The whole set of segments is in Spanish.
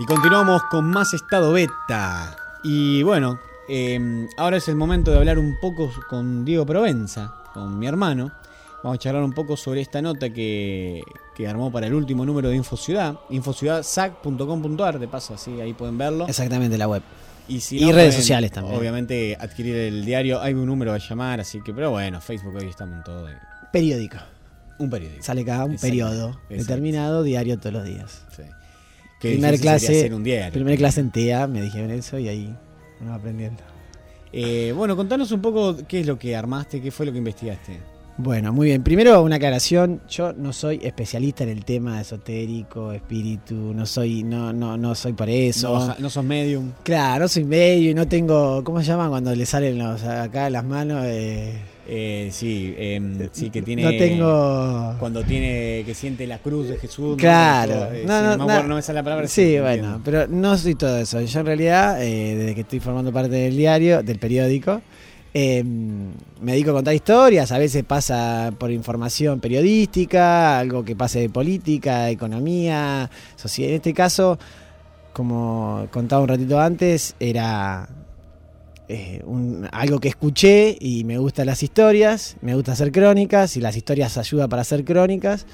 Y continuamos con más estado beta. Y bueno, eh, ahora es el momento de hablar un poco con Diego Provenza, con mi hermano. Vamos a charlar un poco sobre esta nota que, que armó para el último número de InfoCiudad, infociudadsac.com.ar, de paso así ahí pueden verlo. Exactamente, la web. Y, si Y no, redes pueden, sociales también. Obviamente adquirir el diario, hay un número a llamar, así que, pero bueno, Facebook hoy estamos en todo. Periódico. Un periódico. Sale cada un periodo determinado, diario todos los días. Sí. Qué Primer clase, hacer un diario. primer clase en TEA me dijeron eso y ahí uno va aprendiendo. Eh, bueno, contanos un poco qué es lo que armaste, qué fue lo que investigaste. Bueno, muy bien. Primero una aclaración. Yo no soy especialista en el tema esotérico, espíritu. No soy, no, no, no soy por eso. No, no sos medium. Claro, no soy medio y no tengo, ¿cómo se llama cuando le salen los acá las manos? Eh, Eh, sí, em, sí, que tiene. No tengo. Cuando tiene que siente la cruz de Jesús. ¿no? Claro. Eh, No, no, no. no me sale la palabra. Sí, entiendo. bueno, pero no soy todo eso. Yo en realidad, eh, desde que estoy formando parte del diario, del periódico, eh, me dedico a contar historias. A veces pasa por información periodística, algo que pase de política, economía, sociedad. En este caso, como contaba un ratito antes, era eh, un- algo que escuché y me gustan las historias, me gusta hacer crónicas y las historias ayudan para hacer crónicas.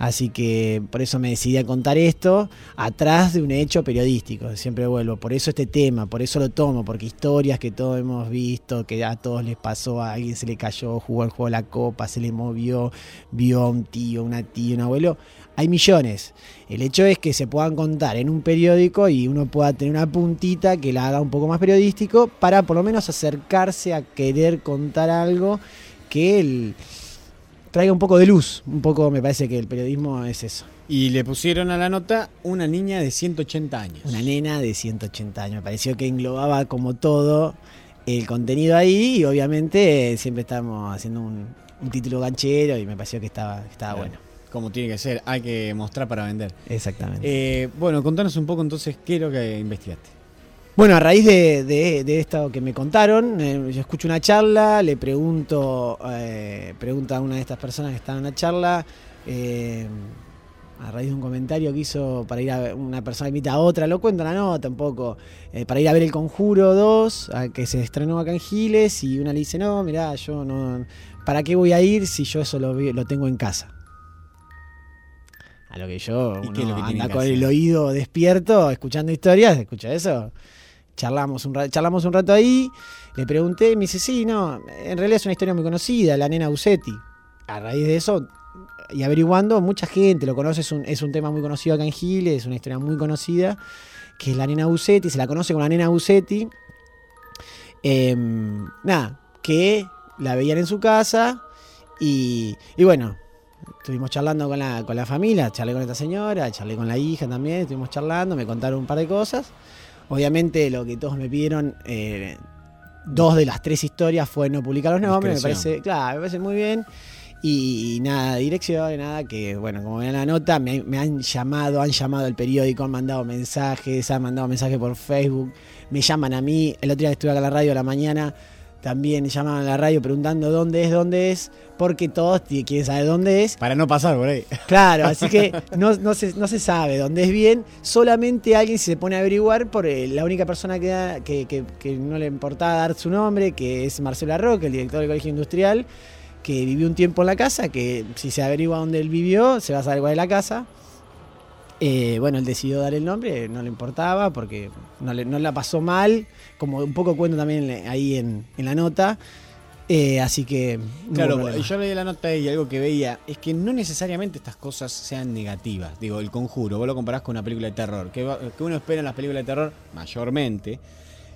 Así que por eso me decidí a contar esto atrás de un hecho periodístico. Siempre vuelvo. Por eso este tema, por eso lo tomo, porque historias que todos hemos visto, que a todos les pasó, a alguien se le cayó, jugó el juego de la copa, se le movió, vio a un tío, una tía, un abuelo. Hay millones. El hecho es que se puedan contar en un periódico y uno pueda tener una puntita que la haga un poco más periodístico para por lo menos acercarse a querer contar algo que el- traiga un poco de luz. Un poco me parece que el periodismo es eso. Y le pusieron a la nota una niña de 180 años. Una nena de 180 años. Me pareció que englobaba como todo el contenido ahí y obviamente eh, siempre estamos haciendo un, un título ganchero y me pareció que estaba, que estaba Claro. bueno. Como tiene que ser, hay que mostrar para vender. Exactamente. Eh, bueno, contanos un poco entonces qué es lo que investigaste. Bueno, a raíz de, de- de esto que me contaron, eh, yo escucho una charla, le pregunto, eh, pregunta a una de estas personas que estaba en la charla, eh, a raíz de un comentario que hizo para ir a ver, una persona invita a otra, lo cuento en la nota un poco, eh, para ir a ver El Conjuro 2, a- que se estrenó acá en Giles, y una le dice, no, mirá, yo no, ¿para qué voy a ir si yo eso lo, lo tengo en casa? A lo que yo ¿Y uno lo que anda con el oído despierto, escuchando historias, escucha eso charlamos un, ra- charlamos un rato ahí, le pregunté, me dice, sí, no, en realidad es una historia muy conocida, la nena Usetti. A raíz de eso, y averiguando, mucha gente lo conoce, es un, es un tema muy conocido acá en Giles, es una historia muy conocida, que es la nena Usetti, se la conoce como la nena Usetti. Em, nada, que la veían en su casa y, y bueno, estuvimos charlando con la, con la familia, charlé con esta señora, charlé con la hija también, estuvimos charlando, me contaron un par de cosas. Obviamente lo que todos me pidieron, eh, dos de las tres historias fue no publicar los nombres, me parece, claro, me parece muy bien. Y, y nada, dirección, nada, que bueno, como ven en la nota, me, me han llamado, han llamado al periódico, han mandado mensajes, han mandado mensajes por Facebook, me llaman a mí, el otro día estuve acá en la radio a la mañana, también llamaban a la radio preguntando dónde es, dónde es, porque todos quieren saber dónde es. Para no pasar por ahí. Claro, así que no, no, se, no se sabe dónde es bien, solamente alguien se pone a averiguar por eh, la única persona que, da- que, que- que no le importaba dar su nombre, que es Marcelo Arroque, el director del Colegio Industrial, que vivió un tiempo en la casa, que si se averigua dónde él vivió, se va a saber cuál es la casa. Eh, bueno, él decidió dar el nombre, no le importaba porque no, le- no la pasó mal, como un poco cuento también ahí en, en la nota. Eh, así que... no Claro, yo leí la nota y algo que veía es que no necesariamente estas cosas sean negativas. Digo, el conjuro, vos lo comparás con una película de terror. Que, va- que uno espera en las películas de terror, mayormente,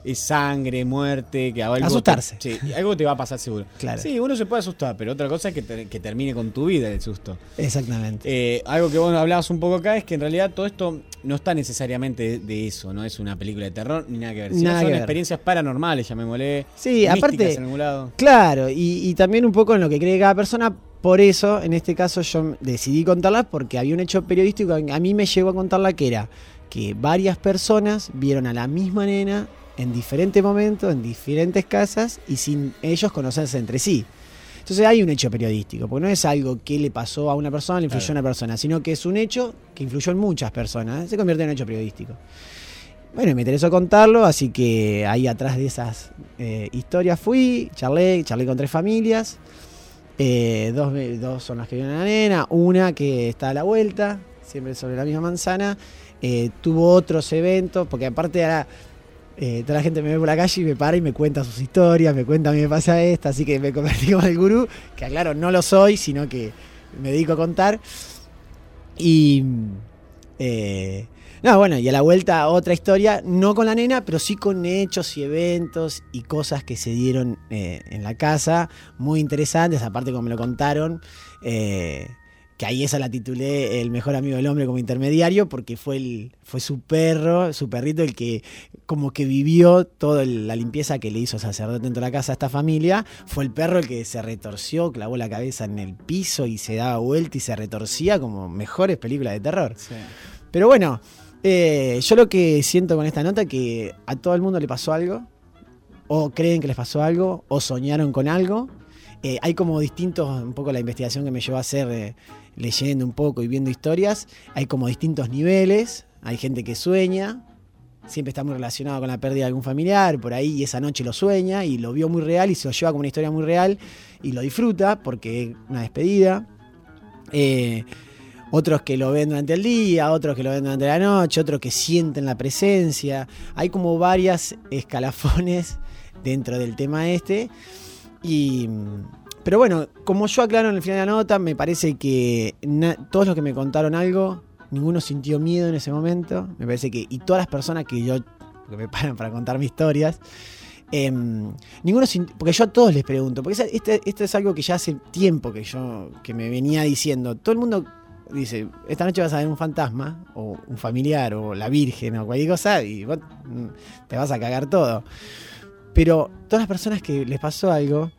es sangre, muerte, que algo Asustarse. Te, sí, algo te va a pasar seguro. Claro. Sí, uno se puede asustar, pero otra cosa es que, te- que termine con tu vida el susto. Exactamente. Eh, algo que vos hablabas un poco acá es que en realidad todo esto no está necesariamente de, de eso, no es una película de terror ni nada que ver. Nada son ver. experiencias paranormales, llamémosle. Sí, aparte- en algún lado. Claro, y, y también un poco en lo que cree cada persona. Por eso, en este caso, yo decidí contarlas porque había un hecho periodístico que a mí me llegó a contarla que era que varias personas vieron a la misma nena en diferentes momentos, en diferentes casas y sin ellos conocerse entre sí. Entonces hay un hecho periodístico, porque no es algo que le pasó a una persona, le influyó a una persona, sino que es un hecho que influyó en muchas personas, se convierte en un hecho periodístico. Bueno, me interesó contarlo, así que ahí atrás de esas eh, historias fui, charlé, charlé con tres familias. Eh, dos, dos, son las que vienen a la nena, una que está a la vuelta, siempre sobre la misma manzana. Eh, tuvo otros eventos, porque aparte ahora toda la gente me ve por la calle y me para y me cuenta sus historias, me cuenta a mí me pasa esta, así que me convertí como el gurú, que aclaro, no lo soy, sino que me dedico a contar. Y no, bueno, y a la vuelta otra historia, no con la nena, pero sí con hechos y eventos y cosas que se dieron eh, en la casa, muy interesantes, aparte como me lo contaron, eh, que ahí esa la titulé El mejor amigo del hombre como intermediario, porque fue, el, fue su perro, su perrito, el que como que vivió toda la limpieza que le hizo sacerdote dentro de la casa a esta familia, fue el perro el que se retorció, clavó la cabeza en el piso y se daba vuelta y se retorcía como mejores películas de terror. Pero bueno, eh, yo lo que siento con esta nota es que a todo el mundo le pasó algo, o creen que les pasó algo, o soñaron con algo. Eh, hay como distintos, un poco la investigación que me llevó a hacer eh, leyendo un poco y viendo historias, hay como distintos niveles, hay gente que sueña, siempre está muy relacionado con la pérdida de algún familiar, por ahí, y esa noche lo sueña y lo vio muy real y se lo lleva como una historia muy real y lo disfruta porque es una despedida otros que lo ven durante el día, otros que lo ven durante la noche, otros que sienten la presencia. Hay como varias escalafones dentro del tema este. Y, pero bueno, como yo aclaro en el final de la nota, me parece que todos los que me contaron algo, ninguno sintió miedo en ese momento. Me parece que, y todas las personas que yo, que me paran para contar historias, em, ninguno porque yo a todos les pregunto, porque este, esto es algo que ya hace tiempo que yo que me venía diciendo. Todo el mundo dice, esta noche vas a ver un fantasma, o un familiar, o la Virgen, o cualquier cosa, y vos mm, te vas a cagar todo. Pero todas las personas que les pasó algo,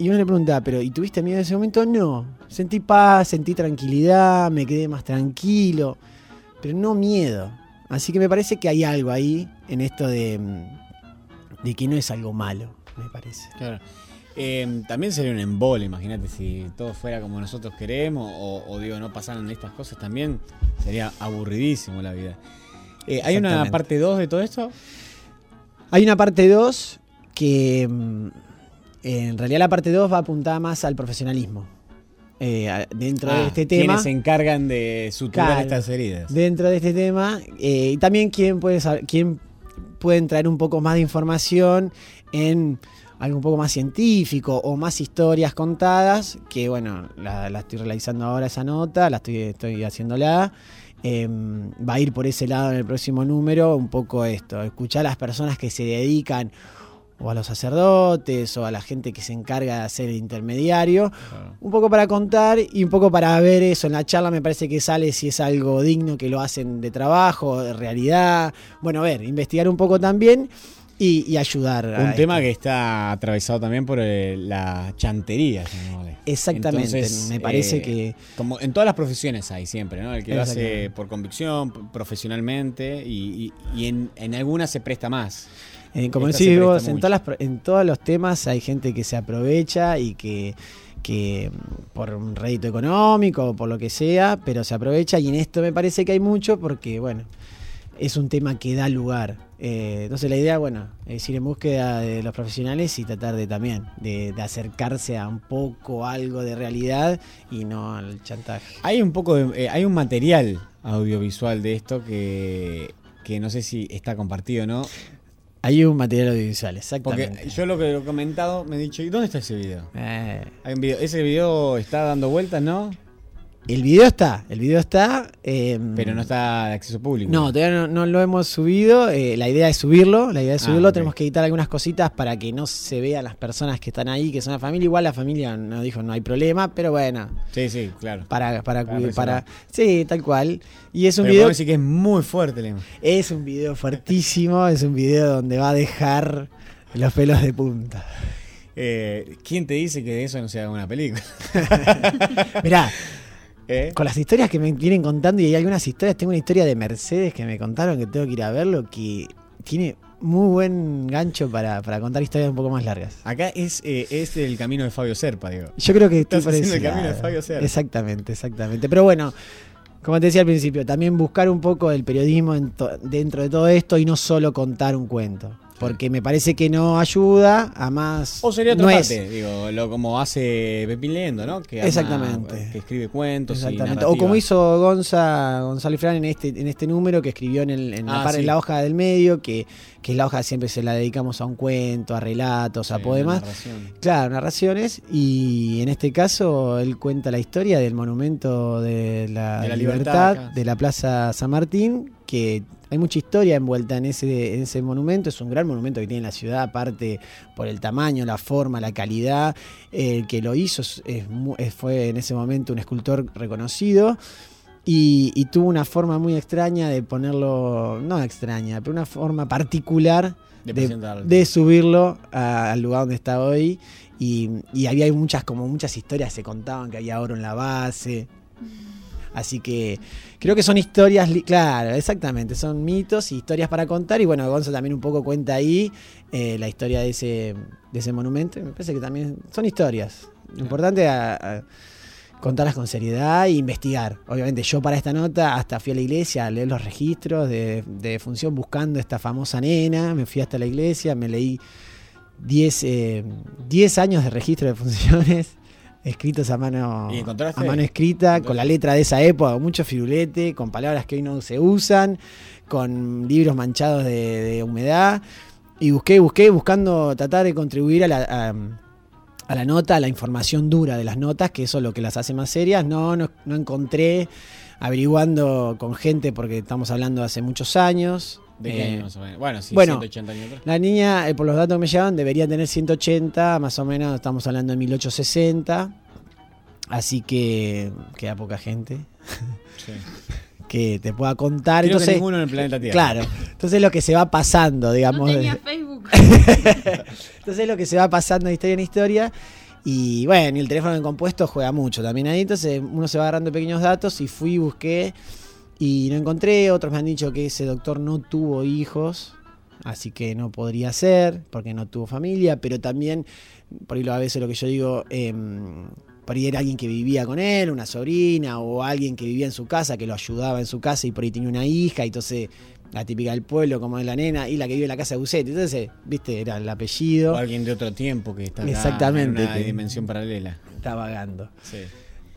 y uno le pregunta, pero ¿y tuviste miedo en ese momento? No. Sentí paz, sentí tranquilidad, me quedé más tranquilo, pero no miedo. Así que me parece que hay algo ahí en esto de, mm, de que no es algo malo, me parece. Claro. Eh, también sería un embole, imagínate, si todo fuera como nosotros queremos o, digo, no pasaran estas cosas también, sería aburridísimo la vida. Eh, ¿Hay una parte 2 de todo esto? Hay una parte 2 que mm, en realidad la parte 2 va apuntada más al profesionalismo. Eh, dentro de ah, este tema. Quienes se encargan de suturar estas heridas. Dentro de este tema. y también quién puede, quién pueden traer un poco más de información en algo un poco más científico o más historias contadas, que bueno, la, estoy realizando ahora esa nota, la estoy, estoy haciéndola. Em, va a ir por ese lado en el próximo número, un poco esto, escuchar a las personas que se dedican o a los sacerdotes o a la gente que se encarga de hacer el intermediario, un poco para contar y un poco para ver eso. En la charla me parece que sale si es algo digno que lo hacen de trabajo, de realidad. Bueno, a ver, investigar un poco también y, ayudar. Un tema que está atravesado también por eh, la chantería. Exactamente, me parece eh, que... Como en todas las profesiones hay siempre, ¿no? El que lo hace por convicción, profesionalmente y, en, algunas se presta más. Eh, como decís vos, en, en todos los temas hay gente que se aprovecha y que que por un rédito económico o por lo que sea, pero se aprovecha y en esto me parece que hay mucho porque, bueno, es un tema que da lugar. Eh, entonces la idea, bueno, es ir en búsqueda de los profesionales y tratar de también de, acercarse a un poco algo de realidad y no al chantaje. Hay un poco de, eh, hay un material audiovisual de esto que, que no sé si está compartido o no. Hay un material audiovisual, exactamente. Porque yo lo que he comentado me he dicho, ¿y dónde está ese video? Eh. Hay un video? Ese video está dando vueltas, ¿no? El video está, el video está. Em, pero no está de acceso público. No, todavía no, lo hemos subido. Eh, la idea es subirlo, la idea es ah, subirlo. Tenemos que editar algunas cositas para que no se vean las personas que están ahí, que son la familia. Igual la familia nos dijo no hay problema, pero bueno. Sí, sí, claro. Para, para, para, sí, tal cual. Y es un video. decir que es muy fuerte, Lema. Es un video fuertísimo, es un video donde va a dejar los pelos de punta. Eh, ¿Quién te dice que de eso no se haga una película? Mirá, ¿Eh? Con las historias que me vienen contando, y hay algunas historias, tengo una historia de Mercedes que me contaron que tengo que ir a verlo, que tiene muy buen gancho para, para contar historias un poco más largas. Acá es, eh, es el camino de Fabio Serpa, digo. Yo creo que Estás haciendo el camino de. Fabio Serpa. Exactamente, exactamente. Pero bueno, como te decía al principio, también buscar un poco el periodismo dentro de todo esto y no solo contar un cuento. Porque me parece que no ayuda a más. O sería otra no parte, es- digo, lo como hace Pepín Lendo, ¿no? Que Exactamente. que escribe cuentos y Exactamente. O como hizo Gonza, Gonzalo Fran en este, en este número que escribió en, el- en la, Ah, en la hoja del medio, que, que la hoja siempre se la dedicamos a un cuento, a relatos, a poemas. narración. Claro, narraciones. Y en este caso él cuenta la historia del monumento de la, De la libertad, de la Plaza San Martín, que hay mucha historia envuelta en ese, en ese monumento. Es un gran monumento que tiene la ciudad, aparte por el tamaño, la forma, la calidad. El que lo hizo es- es fue en ese momento un escultor reconocido. Y, y tuvo una forma muy extraña de ponerlo, no extraña, pero una forma particular De de, presentarlo. de subirlo a- al lugar donde está hoy. Y, y había muchas, como muchas historias, se contaban que había oro en la base. Así que creo que son historias, claro, exactamente, son mitos y historias para contar. Y bueno, Gonzo también un poco cuenta ahí eh, la historia de ese, de ese monumento. Y me parece que también son historias. Lo importante es contarlas con seriedad e investigar. Obviamente yo para esta nota hasta fui a la iglesia a leer los registros de, de función buscando esta famosa nena. Me fui hasta la iglesia, me leí 10 eh, 10 años de registro de funciones escritos a mano, a mano escrita, con la letra de esa época, mucho firulete, con palabras que hoy no se usan, con libros manchados de, de humedad. Y busqué, busqué, buscando tratar de contribuir a la, a, a la nota, a la información dura de las notas, que eso es lo que las hace más serias. No, no, no encontré, averiguando con gente, porque estamos hablando de hace muchos años. ¿De qué Eh, año más o menos? Bueno, sí, bueno, 180 años atrás. la niña, eh, por los datos que me llevan, debería tener 180, más o menos estamos hablando de 1860. Así que queda poca gente Sí. que te pueda contar. Creo que Entonces, ninguno en el planeta Tierra. claro, entonces lo que se va pasando, No digamos. tenía de- Facebook. entonces lo que se va pasando de historia en historia. Y bueno, y el teléfono en compuesto juega mucho también ahí. Entonces uno se va agarrando pequeños datos y fui, busqué y no encontré. Otros me han dicho que ese doctor no tuvo hijos, así que no podría ser, porque no tuvo familia. Pero también, por ahí a veces lo que yo digo, em, por ahí era alguien que vivía con él, una sobrina, o alguien que vivía en su casa, que lo ayudaba en su casa y por ahí tenía una hija, y entonces la típica del pueblo, como es la nena, y la que vive en la casa de Bucetti. Entonces, viste, era el apellido. O alguien de otro tiempo que está Exactamente, en una que- dimensión paralela. Está vagando. Sí.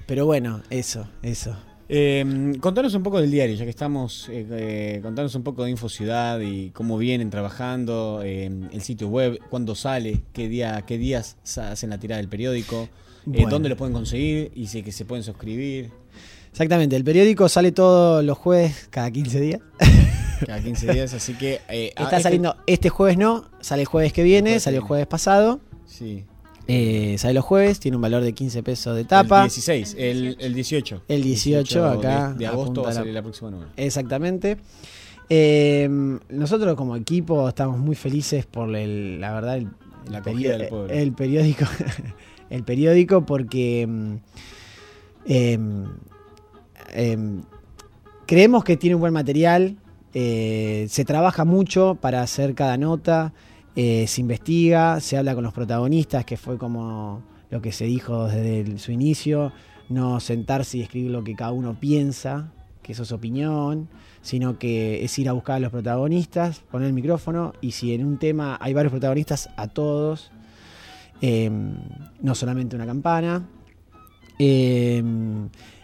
Pero bueno, eso, eso. Eh, contanos un poco del diario, ya que estamos, eh, eh, contanos un poco de Info Ciudad y cómo vienen trabajando, eh, el sitio web, cuándo sale, qué día, qué días hacen la tirada del periódico, eh, Bueno. dónde lo pueden conseguir y si que se pueden suscribir Exactamente, el periódico sale todos los jueves cada 15 días. cada 15 días, así que eh, ah, Está este- saliendo este jueves no, sale el jueves que viene, salió el jueves pasado. Sí. Eh, sale los jueves, tiene un valor de 15 pesos de tapa. El 16, el, el 18. El 18 acá, De, de agosto va a la- salir la próxima número. Exactamente. Eh, nosotros como equipo estamos muy felices por el, la verdad el, La del pueblo. el periódico el periódico porque mm, em, creemos que tiene un buen material eh, se trabaja mucho para hacer cada nota eh, se investiga se habla con los protagonistas que fue como lo que se dijo desde su inicio no sentarse y escribir lo que cada uno piensa que eso es opinión sino que es ir a buscar a los protagonistas, poner el micrófono y si en un tema hay varios protagonistas, a todos, eh, no solamente una campana. Eh,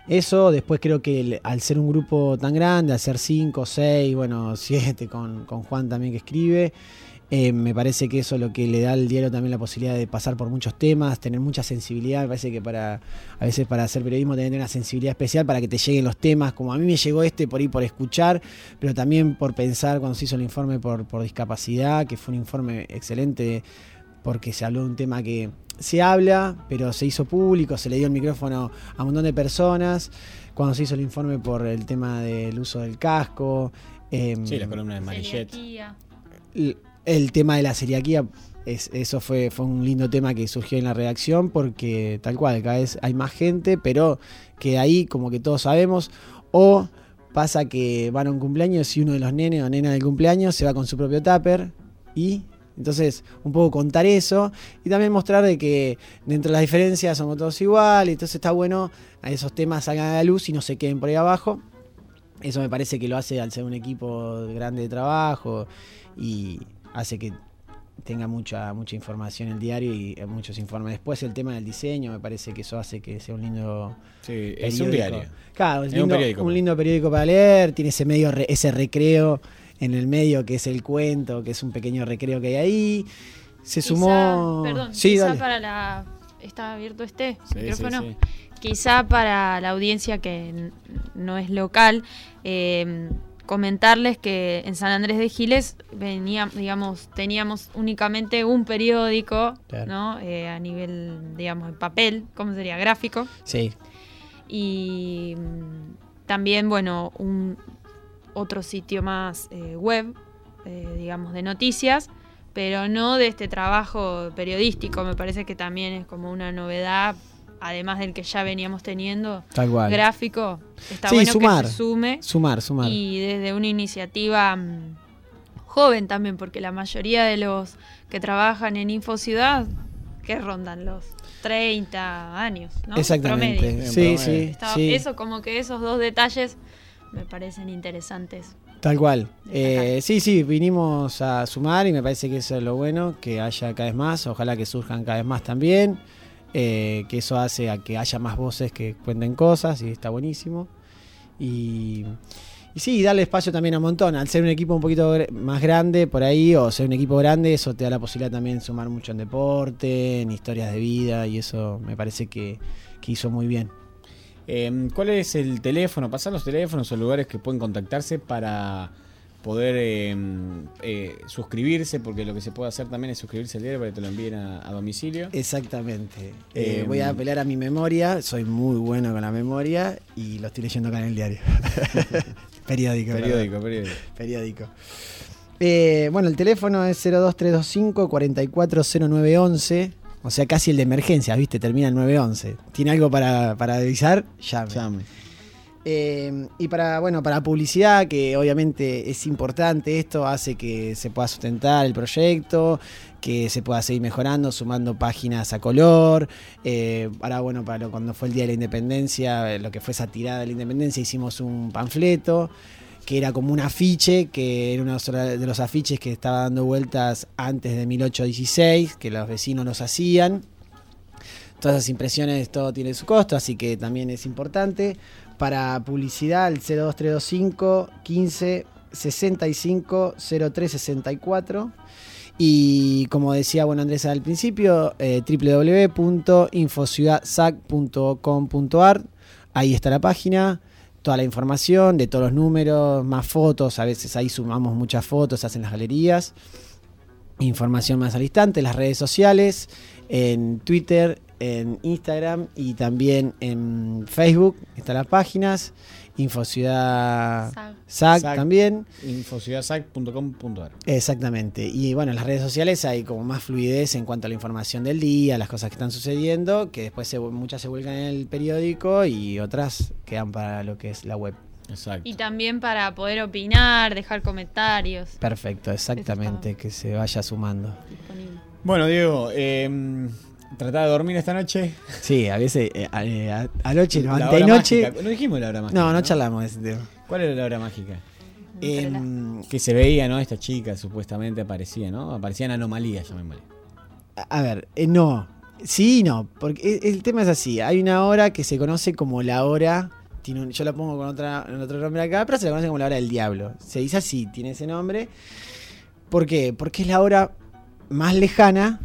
eso, después creo que al ser un grupo tan grande, al ser cinco, seis, bueno, siete, con, con Juan también que escribe, eh, me parece que eso es lo que le da al diario también la posibilidad de pasar por muchos temas, tener mucha sensibilidad. Me parece que para a veces para hacer periodismo tenés una sensibilidad especial para que te lleguen los temas. Como a mí me llegó este por ahí por escuchar, pero también por pensar cuando se hizo el informe por, por discapacidad, que fue un informe excelente porque se habló de un tema que se habla, pero se hizo público, se le dio el micrófono a un montón de personas. Cuando se hizo el informe por el tema del uso del casco. em, Sí, la columna de Marillet. El, tema de la celiaquía, es, eso fue, fue un lindo tema que surgió en la redacción porque tal cual, cada vez hay más gente, pero que ahí como que todos sabemos, o pasa que van a un cumpleaños y uno de los nenes o nenas del cumpleaños se va con su propio tupper, y entonces, un poco contar eso y también mostrar de que dentro de las diferencias somos todos iguales. Entonces está bueno a esos temas salgan a la luz y no se queden por ahí abajo. Eso me parece que lo hace al ser un equipo grande de trabajo y hace que tenga mucha mucha información el diario y eh, muchos informes. Después el tema del diseño, me parece que eso hace que sea un lindo Sí, es un diario. Claro, es Es un lindo- periódico. un lindo periódico para leer, tiene ese medio re- ese recreo en el medio que es el cuento, que es un pequeño recreo que hay ahí. Se Quizá- sumó Perdón, Sí, quizá dale. para la. ¿Está abierto este Sí, micrófono? sí, sí. Quizá para la audiencia que no es local, eh, comentarles que en San Andrés de Giles venía, digamos, teníamos únicamente un periódico, Claro. ¿no? Eh, a nivel, digamos, de papel, ¿cómo sería? Gráfico. Sí, Y mm, también, bueno, un otro sitio más eh, web, eh, digamos, de noticias, pero no de este trabajo periodístico. Me parece que también es como una novedad, además del que ya veníamos teniendo, tal cual. gráfico. Está Sí, bueno sumar. que se sume Sumar, sumar. y desde una iniciativa mm, joven también, porque la mayoría de los que trabajan en Infociudad, que rondan los 30 años, ¿no? Exactamente. Promedio. Sí, sí, Estaba- sí. Eso, como que esos dos detalles me parecen interesantes. Tal cual. Eh, sí, sí, vinimos a sumar y me parece que eso es lo bueno, que haya cada vez más, ojalá que surjan cada vez más también, eh, que eso hace a que haya más voces que cuenten cosas y está buenísimo. Y, sí, darle espacio también a un montón, al ser un equipo un poquito más grande por ahí, o ser un equipo grande, eso te da la posibilidad también de sumar mucho en deporte, en historias de vida, y eso me parece que, que hizo muy bien. Eh, ¿Cuál es el teléfono? Pasar los teléfonos o lugares que pueden contactarse para poder eh, eh, suscribirse, porque lo que se puede hacer también es suscribirse al diario para que te lo envíen a, a domicilio. Exactamente. Eh, Eh, voy a apelar a mi memoria, soy muy bueno con la memoria y lo estoy leyendo acá en el diario. periódico. Periódico, periódico. Periódico. Eh, bueno, el teléfono es 02325 440911, o sea, casi el de emergencia, ¿viste? Termina en 911. ¿Tiene algo para, para avisar? Llame. Llame. Eh, y para, bueno, para publicidad, que obviamente es importante, esto hace que se pueda sustentar el proyecto, que se pueda seguir mejorando, sumando páginas a color. Eh, ahora, bueno, para cuando fue el Día de la Independencia, eh, lo que fue esa tirada de la Independencia, hicimos un panfleto que era como un afiche, que era uno de los afiches que estaba dando vueltas antes de 1816, que los vecinos los hacían. Todas esas impresiones, todo tiene su costo, así que también es importante. Para publicidad, el 02325 15 65 03 64. Y como decía bueno Andrés al principio, eh, www.infociudadsac.com.ar. Ahí está la página, toda la información de todos los números, más fotos. A veces ahí sumamos muchas fotos, hacen las galerías. Información más al instante, las redes sociales, en Twitter, en Instagram y también en Facebook. Están las páginas. Infociudad Sag. SAC también. infociudadsac.com.ar Exactamente. Y bueno, en las redes sociales hay como más fluidez en cuanto a la información del día, las cosas que están sucediendo, que después se- muchas se vuelcan en el periódico y otras quedan para lo que es la web. Exacto. Y también para poder opinar, dejar comentarios. Perfecto, exactamente, que se vaya sumando. disponible. Bueno, Diego, eh, ¿trataba de dormir esta noche? Sí, a veces, eh, a- eh, anoche, no, antenoche. No dijimos la hora mágica. No, no charlamos de ese tema. ¿Cuál era la hora mágica? Em, Que se veía, ¿no? Esta chica supuestamente aparecía, ¿no? Aparecían anomalías, llamémosle. a a ver, eh, no. Sí y no, porque e- el tema es así. Hay una hora que se conoce como la hora. Tiene un- yo la pongo con otra, en otro nombre acá, pero se la conoce como la hora del diablo. Se dice así, tiene ese nombre. ¿Por qué? Porque es la hora más lejana.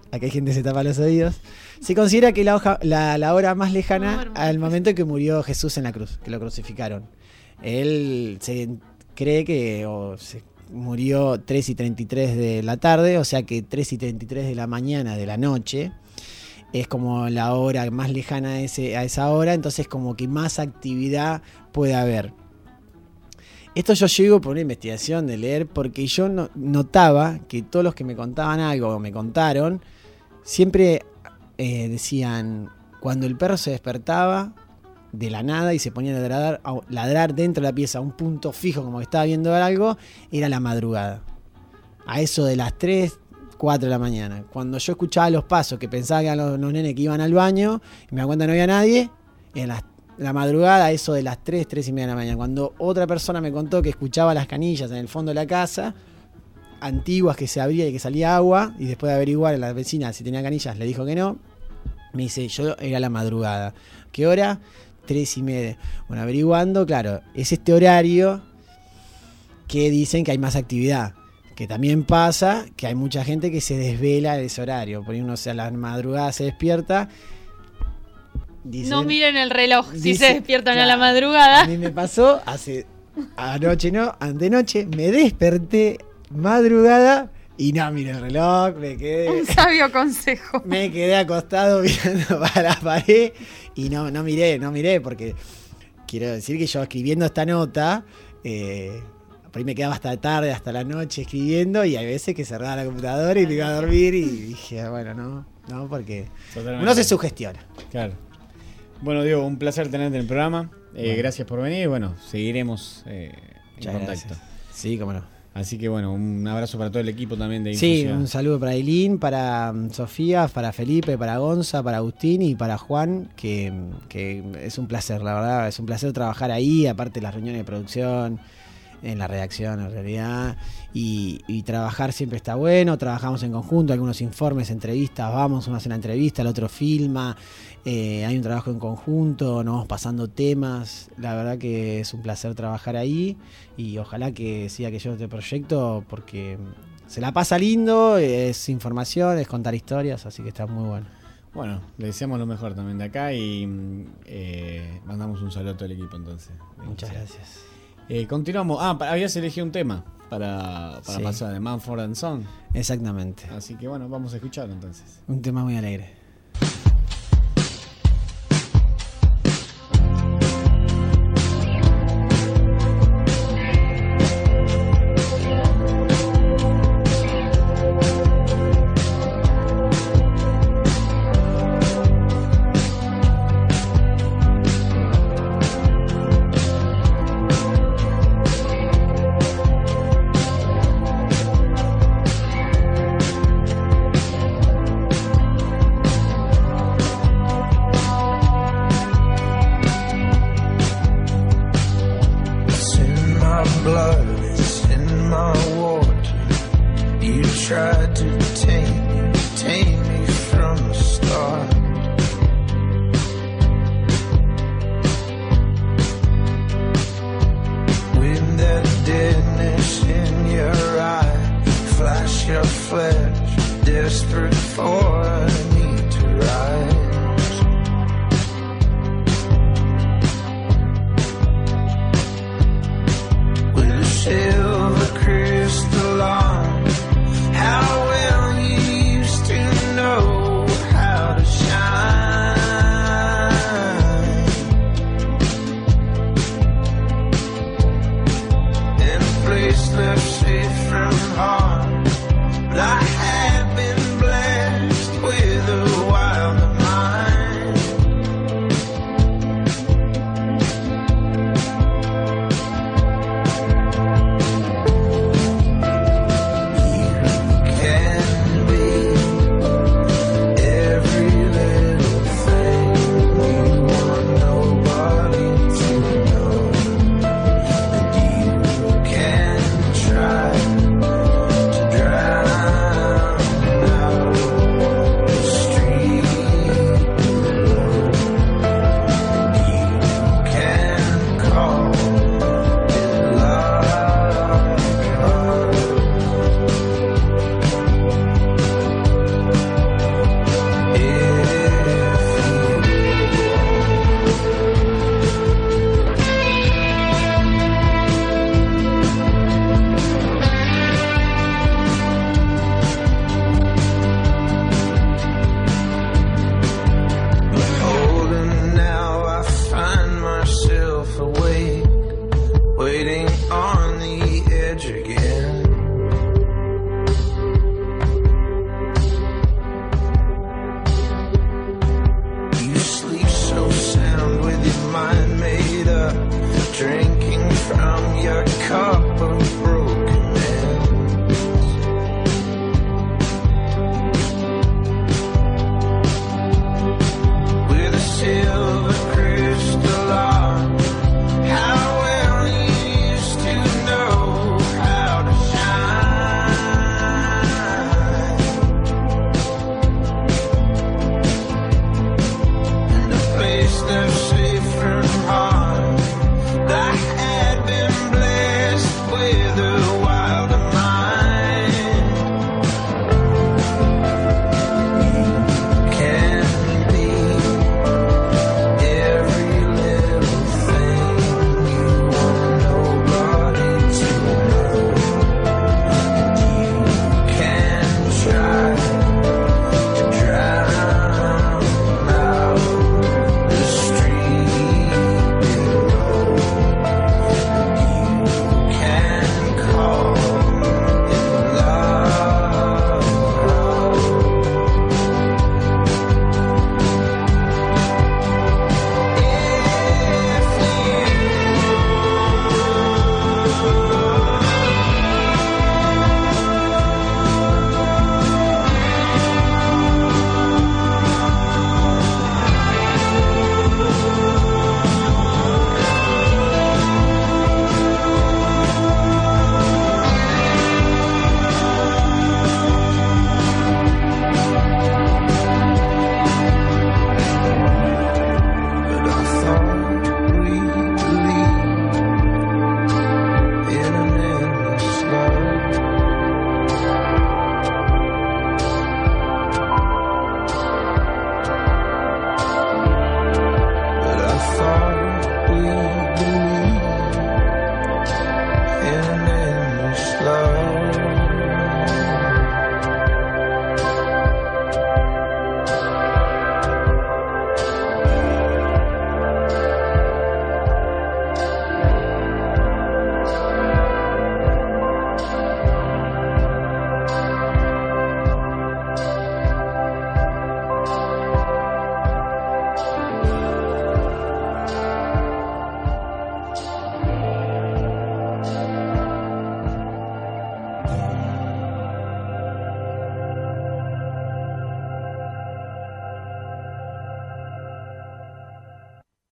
Acá hay gente que se tapa los oídos. Se considera que la, hoja- la, la hora más lejana No, al momento en que murió Jesús en la cruz, que lo crucificaron. Él se cree que o se murió 3 y 33 de la tarde, o sea que 3 y 33 de la mañana de la noche es como la hora más lejana a, ese, a esa hora, entonces como que más actividad puede haber. Esto yo llego por una investigación de leer porque yo no- notaba que todos los que me contaban algo o me contaron, siempre eh, decían, cuando el perro se despertaba de la nada y se ponía a ladrar, dentro de la pieza a un punto fijo como que estaba viendo algo, era la madrugada. a eso de las 3, 4 de la mañana. Cuando yo escuchaba los pasos, que pensaba que eran los, los nenes que iban al baño, y me da cuenta que no había nadie, en las- la madrugada, eso de las 3, 3 y media de la mañana. Cuando otra persona me contó que escuchaba las canillas en el fondo de la casa, antiguas que se abría y que salía agua, y después de averiguar a la vecina si tenía canillas, le dijo que no. Me dice, yo era la madrugada. ¿Qué hora? Tres y media. Bueno, averiguando, claro, es este horario que dicen que hay más actividad. Que también pasa que hay mucha gente que se desvela de ese horario. Por ahí uno a la madrugada se despierta. Dicen- no miren el reloj si dice- se despiertan a la madrugada. A mí me pasó hace anoche, ¿no? Antenoche, me desperté madrugada y no miré el reloj, me quedé. Un sabio consejo. Me quedé acostado mirando para la pared y no, no miré, no miré, porque quiero decir que yo escribiendo esta nota, eh, por ahí me quedaba hasta tarde, hasta la noche escribiendo y hay veces que cerraba la computadora y me iba a dormir y dije, "Ah, bueno, no, no, porque Totalmente. uno se sugestiona. Claro. Bueno, Diego, un placer tenerte en el programa. Eh, Bueno. Gracias por venir. Bueno, seguiremos eh, en contacto. gracias. Sí, cómo no. Así que bueno, un abrazo para todo el equipo también de Sí, Infocia. un saludo para Eileen, para mm, Sofía, para Felipe, para Gonza, para Agustín y para Juan, que, que es un placer, la verdad, es un placer trabajar ahí, aparte de las reuniones de producción, en la redacción en realidad, y, y trabajar siempre está bueno, trabajamos en conjunto, algunos informes, entrevistas, vamos, uno hace una entrevista, el otro filma, eh, hay un trabajo en conjunto, nos vamos pasando temas, la verdad que es un placer trabajar ahí y ojalá que siga que yo este proyecto porque se la pasa lindo, es información, es contar historias, así que está muy bueno. Bueno, le deseamos lo mejor también de acá y mm, eh, mandamos un saludo a todo el equipo entonces. Muchas gracias. Eh, continuamos. Ah, habías elegido un tema para, para Sí. pasar de Manford and Son. Exactamente. Así que bueno, vamos a escucharlo entonces. Un tema muy alegre.